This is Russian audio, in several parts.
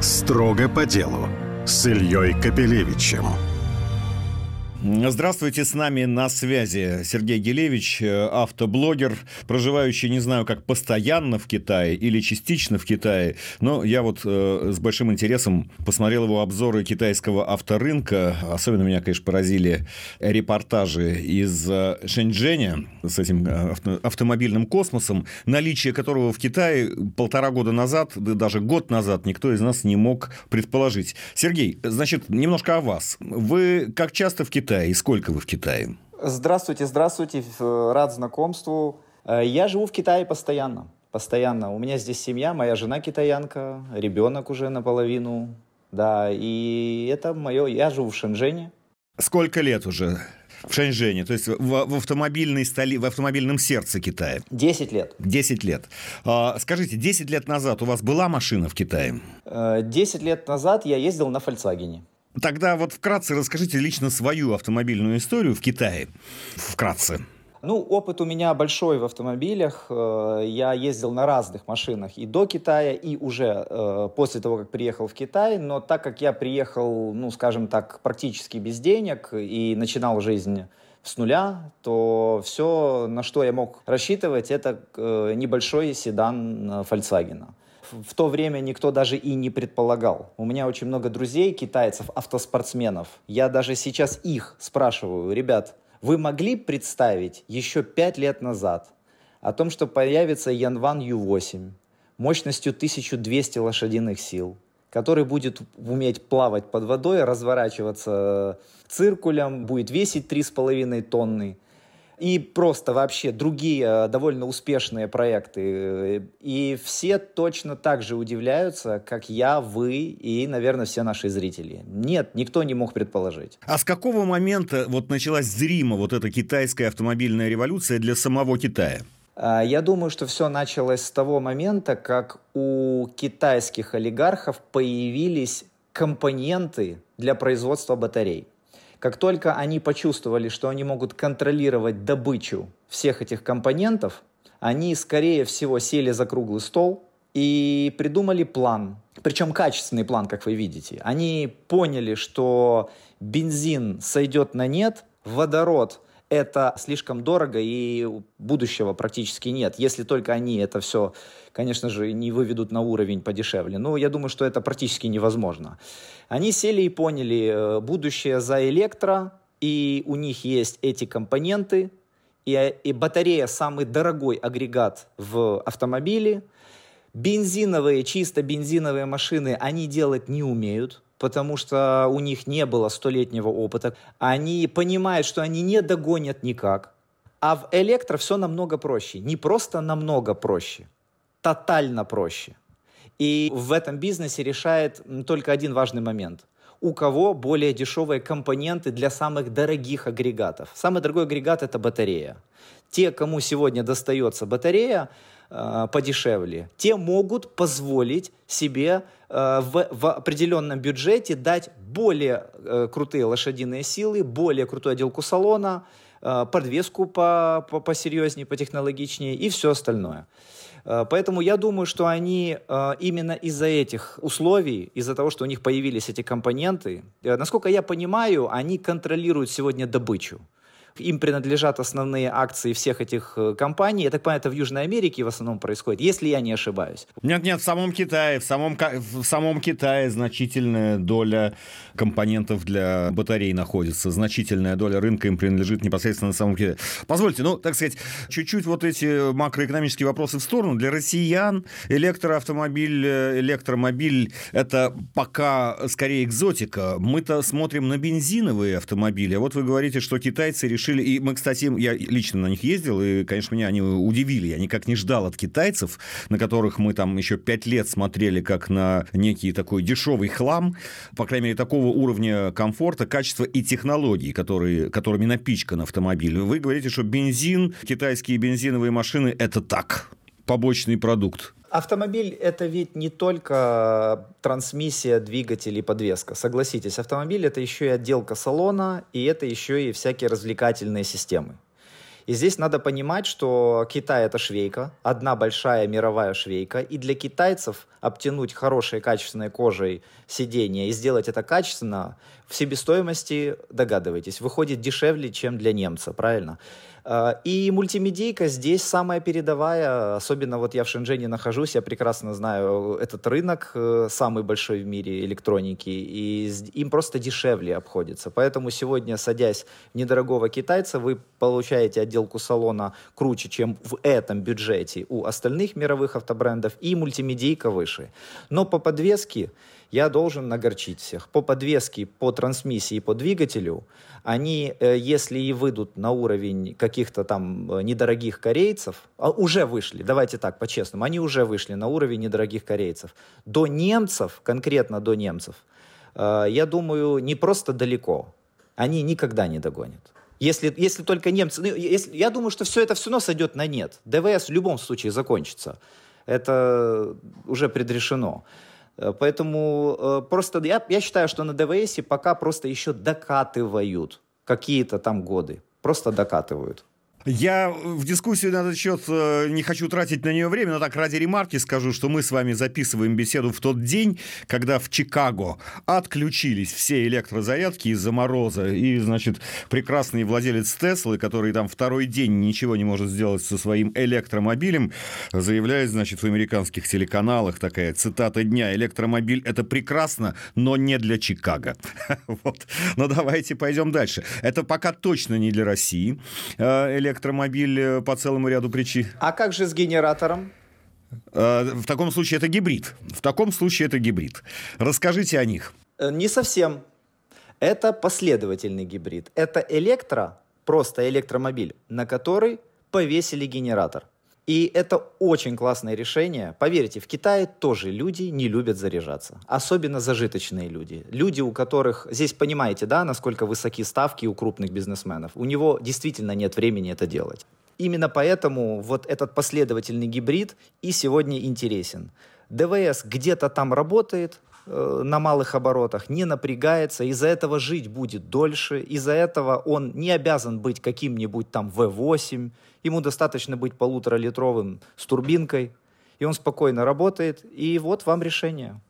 Строго по делу с Ильей Капелевичем. Здравствуйте, с нами на связи Сергей Гелевич, э, автоблогер, проживающий, не знаю, как постоянно в Китае или частично в Китае, но я вот э, с большим интересом посмотрел его обзоры китайского авторынка. Особенно меня, конечно, поразили репортажи из э, Шэньчжэня с этим э, авто, автомобильным космосом, наличие которого в Китае полтора года назад, да даже год назад никто из нас не мог предположить. Сергей, значит, немножко о вас. Вы как часто в Китае Китае и сколько вы в Китае? Здравствуйте, здравствуйте, рад знакомству. Э, я живу в Китае постоянно, постоянно. У меня здесь семья, моя жена китаянка, ребенок уже наполовину, да, и это мое, я живу в Шэньчжэне. Сколько лет уже в Шэньчжэне, то есть в, в, автомобильной столи, в автомобильном сердце Китая? Десять лет. Десять лет. А, скажите, десять лет назад у вас была машина в Китае? Э, десять лет назад я ездил на Volkswagen. Тогда вот вкратце расскажите лично свою автомобильную историю в Китае. Вкратце. Ну, опыт у меня большой в автомобилях. Э, я ездил на разных машинах и до Китая, и уже э, после того, как приехал в Китай. Но так как я приехал, ну, скажем так, практически без денег и начинал жизнь с нуля, то все, на что я мог рассчитывать, это э, небольшой седан Volkswagen в то время никто даже и не предполагал. У меня очень много друзей, китайцев, автоспортсменов. Я даже сейчас их спрашиваю, ребят, вы могли представить еще пять лет назад о том, что появится Янван Ю-8 мощностью 1200 лошадиных сил, который будет уметь плавать под водой, разворачиваться циркулем, будет весить 3,5 тонны, и просто вообще другие э, довольно успешные проекты. И все точно так же удивляются, как я, вы и, наверное, все наши зрители. Нет, никто не мог предположить. А с какого момента вот началась зримо вот эта китайская автомобильная революция для самого Китая? А, я думаю, что все началось с того момента, как у китайских олигархов появились компоненты для производства батарей. Как только они почувствовали, что они могут контролировать добычу всех этих компонентов, они, скорее всего, сели за круглый стол и придумали план. Причем качественный план, как вы видите. Они поняли, что бензин сойдет на нет, водород это слишком дорого и будущего практически нет, если только они это все, конечно же, не выведут на уровень подешевле. Но я думаю, что это практически невозможно. Они сели и поняли, э, будущее за электро, и у них есть эти компоненты, и, и батарея самый дорогой агрегат в автомобиле. Бензиновые, чисто бензиновые машины они делать не умеют, потому что у них не было столетнего опыта. Они понимают, что они не догонят никак. А в электро все намного проще. Не просто намного проще, тотально проще. И в этом бизнесе решает только один важный момент. У кого более дешевые компоненты для самых дорогих агрегатов. Самый дорогой агрегат – это батарея. Те, кому сегодня достается батарея, э, подешевле, те могут позволить себе э, в, в определенном бюджете дать более э, крутые лошадиные силы, более крутую отделку салона, э, подвеску по, по, посерьезнее, потехнологичнее и все остальное. Э, поэтому я думаю, что они э, именно из-за этих условий, из-за того, что у них появились эти компоненты, э, насколько я понимаю, они контролируют сегодня добычу им принадлежат основные акции всех этих э, компаний. Я так понимаю, это в Южной Америке в основном происходит, если я не ошибаюсь. Нет, нет, в самом Китае, в самом, в самом Китае значительная доля компонентов для батарей находится, значительная доля рынка им принадлежит непосредственно на самом Китае. Позвольте, ну, так сказать, чуть-чуть вот эти макроэкономические вопросы в сторону. Для россиян электроавтомобиль, э, электромобиль – это пока скорее экзотика. Мы-то смотрим на бензиновые автомобили. А вот вы говорите, что китайцы решили решили, и мы, кстати, я лично на них ездил, и, конечно, меня они удивили. Я никак не ждал от китайцев, на которых мы там еще пять лет смотрели как на некий такой дешевый хлам, по крайней мере, такого уровня комфорта, качества и технологий, которые, которыми напичкан автомобиль. Вы говорите, что бензин, китайские бензиновые машины – это так, побочный продукт. Автомобиль – это ведь не только трансмиссия, двигатель и подвеска. Согласитесь, автомобиль – это еще и отделка салона, и это еще и всякие развлекательные системы. И здесь надо понимать, что Китай это швейка, одна большая мировая швейка, и для китайцев обтянуть хорошей качественной кожей сиденье и сделать это качественно, в себестоимости, догадываетесь, выходит дешевле, чем для немца, правильно? А, и мультимедийка здесь самая передовая, особенно вот я в Шэньчжэне нахожусь, я прекрасно знаю этот рынок, э, самый большой в мире электроники, и им просто дешевле обходится. Поэтому сегодня, садясь недорогого китайца, вы получаете отделку салона круче, чем в этом бюджете у остальных мировых автобрендов, и мультимедийка выше. Но по подвеске я должен нагорчить всех. По подвеске, по трансмиссии, по двигателю, они, э, если и выйдут на уровень каких-то там э, недорогих корейцев, а уже вышли, давайте так, по-честному, они уже вышли на уровень недорогих корейцев. До немцев, конкретно до немцев, э, я думаю, не просто далеко, они никогда не догонят. Если, если только немцы... Ну, если, я думаю, что все это все равно сойдет на нет. ДВС в любом случае закончится. Это уже предрешено. Э, поэтому э, просто я, я считаю, что на ДВС пока просто еще докатывают какие-то там годы. Просто докатывают. Я в дискуссию на этот счет э, не хочу тратить на нее время, но так ради ремарки скажу, что мы с вами записываем беседу в тот день, когда в Чикаго отключились все электрозарядки из-за мороза. И, значит, прекрасный владелец Теслы, который там второй день ничего не может сделать со своим электромобилем, заявляет, значит, в американских телеканалах такая цитата дня. Электромобиль — это прекрасно, но не для Чикаго. Вот. Но давайте пойдем дальше. Это пока точно не для России. Э, электромобиль э, по целому ряду причин. А как же с генератором? Э, в таком случае это гибрид. В таком случае это гибрид. Расскажите о них. Э, не совсем. Это последовательный гибрид. Это электро, просто электромобиль, на который повесили генератор. И это очень классное решение. Поверьте, в Китае тоже люди не любят заряжаться. Особенно зажиточные люди. Люди, у которых... Здесь понимаете, да, насколько высоки ставки у крупных бизнесменов. У него действительно нет времени это делать. Именно поэтому вот этот последовательный гибрид и сегодня интересен. ДВС где-то там работает, э, на малых оборотах, не напрягается, из-за этого жить будет дольше, из-за этого он не обязан быть каким-нибудь там V8 Ему достаточно быть полуторалитровым с турбинкой, и он спокойно работает, и вот вам решение.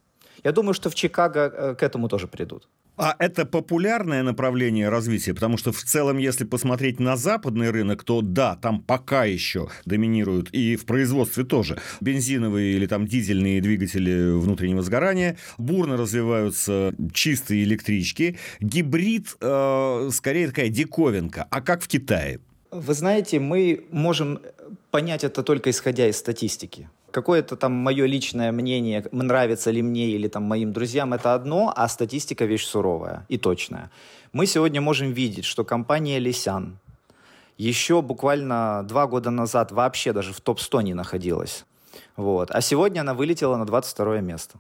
Я думаю, что в Чикаго э, к этому тоже придут. А это популярное направление развития, потому что в целом, если посмотреть на западный рынок, то да, там пока еще доминируют и в производстве тоже бензиновые или там дизельные двигатели внутреннего сгорания, бурно развиваются чистые электрички, гибрид э, скорее такая диковинка. А как в Китае? Вы знаете, мы можем понять это только исходя из статистики. Какое-то там мое личное мнение, нравится ли мне или там моим друзьям, это одно, а статистика вещь суровая и точная. Мы сегодня можем видеть, что компания Лисян еще буквально два года назад вообще даже в топ-100 не находилась. Вот. А сегодня она вылетела на 22 место.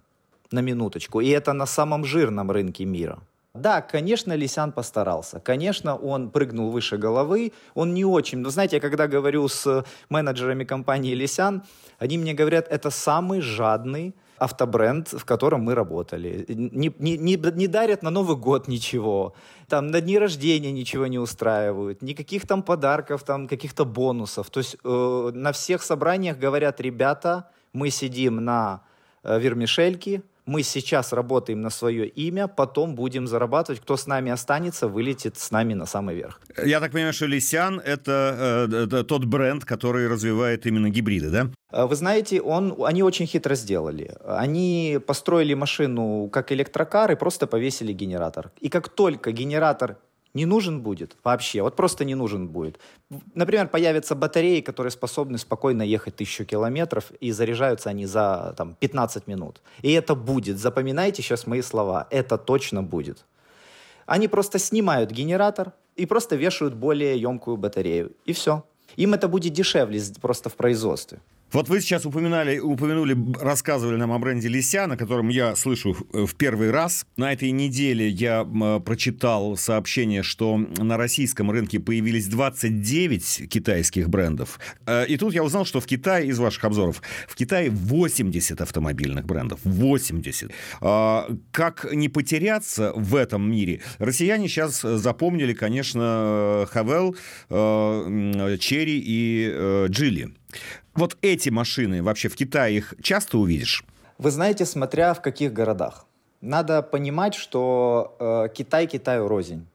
На минуточку. И это на самом жирном рынке мира. Да, конечно, Лисян постарался. Конечно, он прыгнул выше головы. Он не очень... Но знаете, я когда говорю с менеджерами компании Лисян, они мне говорят, это самый жадный автобренд, в котором мы работали. Не, не, не, не дарят на Новый год ничего, там на дни рождения ничего не устраивают, никаких там подарков, там каких-то бонусов. То есть э, на всех собраниях говорят, ребята, мы сидим на э, вермишельке, мы сейчас работаем на свое имя, потом будем зарабатывать. Кто с нами останется, вылетит с нами на самый верх. Я так понимаю, что Лисян это, э, это тот бренд, который развивает именно гибриды, да? Э, вы знаете, он, они очень хитро сделали. Они построили машину как электрокар и просто повесили генератор. И как только генератор не нужен будет вообще, вот просто не нужен будет. Например, появятся батареи, которые способны спокойно ехать тысячу километров, и заряжаются они за там, 15 минут. И это будет, запоминайте сейчас мои слова, это точно будет. Они просто снимают генератор и просто вешают более емкую батарею, и все. Им это будет дешевле просто в производстве. Вот вы сейчас упоминали, упомянули, рассказывали нам о бренде Лисян, о котором я слышу в первый раз. На этой неделе я прочитал сообщение, что на российском рынке появились 29 китайских брендов. Э, и тут я узнал, что в Китае, из ваших обзоров, в Китае 80 автомобильных брендов. 80. А, как не потеряться в этом мире? Россияне сейчас запомнили, конечно, Хавел, э, Черри и Джили. Вот эти машины вообще в Китае их часто увидишь? Вы знаете, смотря в каких городах. Надо понимать, что э, Китай Китаю рознь.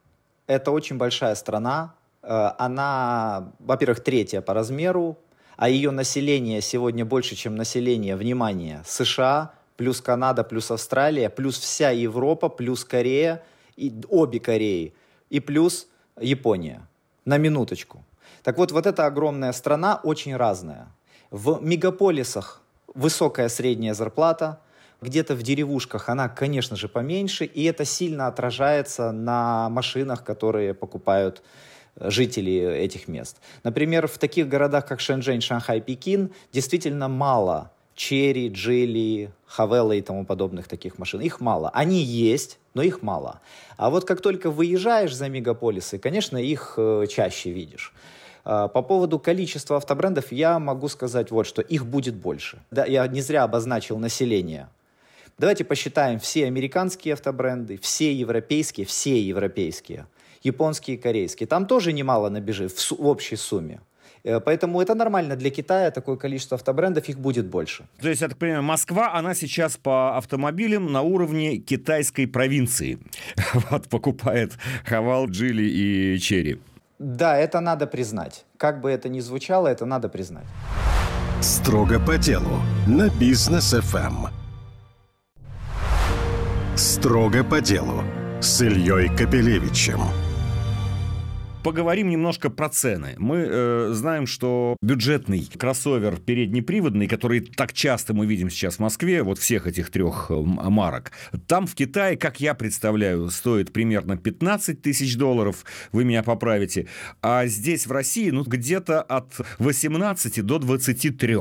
Это очень большая страна. Э, она, во-первых, третья по размеру, а ее население сегодня больше, чем население, внимание, США, плюс Канада, плюс Австралия, плюс вся Европа, плюс Корея, и обе Кореи, и плюс Япония. На минуточку. Так вот, вот эта огромная страна очень разная. В мегаполисах высокая средняя зарплата, где-то в деревушках она, конечно же, поменьше, и это сильно отражается на машинах, которые покупают э, жители этих мест. Например, в таких городах, как Шэньчжэнь, Шанхай, Пекин, действительно мало Черри, Джили, Хавелла и тому подобных таких машин. Их мало. Они есть, но их мало. А вот как только выезжаешь за мегаполисы, конечно, их э, чаще видишь. А, по поводу количества автобрендов я могу сказать вот что. Их будет больше. Да, я не зря обозначил население. Давайте посчитаем все американские автобренды, все европейские, все европейские, японские, корейские. Там тоже немало набежит в, в общей сумме. Э, поэтому это нормально для Китая, такое количество автобрендов, их будет больше. То есть, я так понимаю, Москва, она сейчас по автомобилям на уровне китайской провинции. Вот покупает Хавал, Джили и Черри. Да, это надо признать. Как бы это ни звучало, это надо признать. Строго по делу на бизнес FM. Эм. Строго по делу с Ильей Капелевичем. Поговорим немножко про цены. Мы э, знаем, что бюджетный кроссовер переднеприводный, который так часто мы видим сейчас в Москве, вот всех этих трех э, марок, там в Китае, как я представляю, стоит примерно 15 тысяч долларов, вы меня поправите, а здесь в России ну где-то от 18 до 23.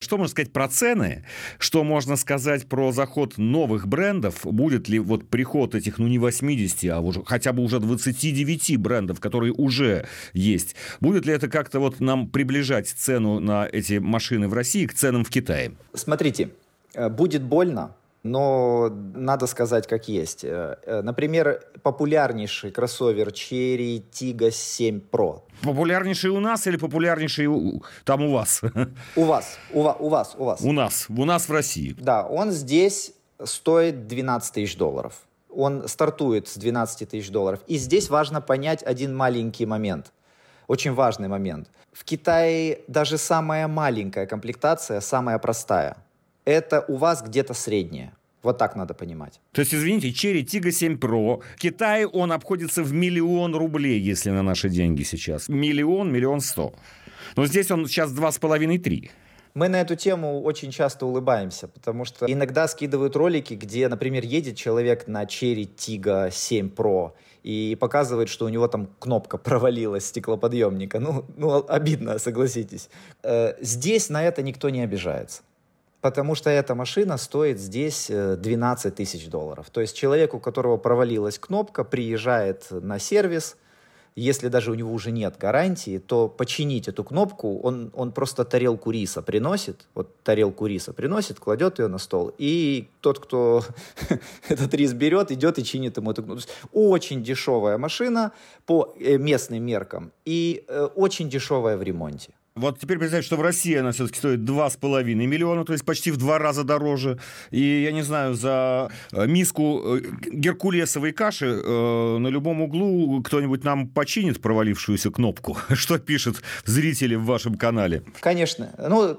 Что можно сказать про цены? Что можно сказать про заход новых брендов? Будет ли вот приход этих, ну не 80, а уже, хотя бы уже 29 брендов, которые уже есть. Будет ли это как-то вот нам приближать цену на эти машины в России к ценам в Китае? Смотрите, э, будет больно, но надо сказать как есть. Э, э, например, популярнейший кроссовер Cherry Tiggo 7 Pro. Популярнейший у нас или популярнейший у, там у вас? У вас, у, у вас, у вас. У нас, у нас в России. Да, он здесь стоит 12 тысяч долларов он стартует с 12 тысяч долларов. И здесь важно понять один маленький момент, очень важный момент. В Китае даже самая маленькая комплектация, самая простая, это у вас где-то средняя. Вот так надо понимать. То есть, извините, Cherry Tiggo 7 Pro, в Китае он обходится в миллион рублей, если на наши деньги сейчас. Миллион, миллион сто. Но здесь он сейчас два с половиной, три. Мы на эту тему очень часто улыбаемся, потому что иногда скидывают ролики, где, например, едет человек на Cherry Tiggo 7 Pro и показывает, что у него там кнопка провалилась стеклоподъемника. Ну, ну обидно, согласитесь. Э, здесь на это никто не обижается. Потому что эта машина стоит здесь 12 э, тысяч долларов. То есть человек, у которого провалилась кнопка, приезжает на сервис, если даже у него уже нет гарантии, то починить эту кнопку, он, он просто тарелку риса приносит, вот тарелку риса приносит, кладет ее на стол, и тот, кто этот рис берет, идет и чинит ему эту кнопку. Очень дешевая машина по э, местным меркам и э, очень дешевая в ремонте. Вот теперь представьте, что в России она все-таки стоит 2,5 миллиона, то есть почти в два раза дороже. И, я не знаю, за э, миску э, геркулесовой каши э, на любом углу кто-нибудь нам починит провалившуюся кнопку. Что пишет зрители в вашем канале? Конечно. Ну,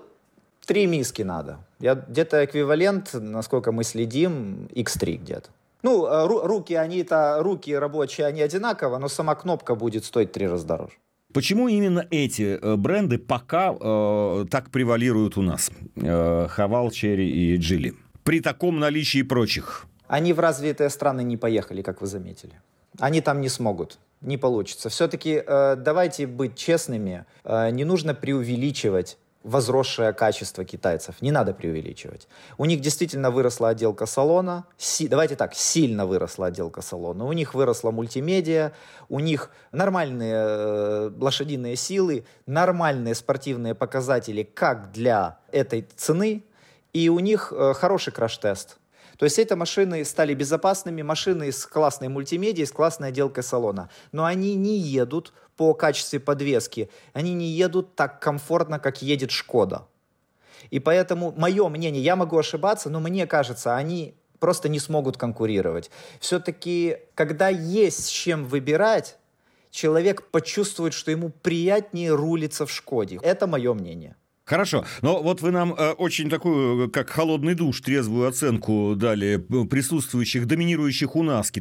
три миски надо. Я, где-то эквивалент, насколько мы следим, X3 где-то. Ну, руки, они-то, руки рабочие, они одинаково, но сама кнопка будет стоить три раза дороже. Почему именно эти э, бренды пока э, так превалируют у нас? Э, Хавал, Черри и Джили. При таком наличии прочих. Они в развитые страны не поехали, как вы заметили. Они там не смогут, не получится. Все-таки э, давайте быть честными, э, не нужно преувеличивать возросшее качество китайцев. Не надо преувеличивать. У них действительно выросла отделка салона. Си, давайте так, сильно выросла отделка салона. У них выросла мультимедиа, у них нормальные э, лошадиные силы, нормальные спортивные показатели как для этой цены, и у них э, хороший краш-тест. То есть эти машины стали безопасными, машины с классной мультимедией, с классной отделкой салона. Но они не едут по качеству подвески, они не едут так комфортно, как едет Шкода. И поэтому мое мнение, я могу ошибаться, но мне кажется, они просто не смогут конкурировать. Все-таки, когда есть с чем выбирать, человек почувствует, что ему приятнее рулиться в Шкоде. Это мое мнение. Хорошо, но вот вы нам э, очень такую, как холодный душ, трезвую оценку дали присутствующих, доминирующих у нас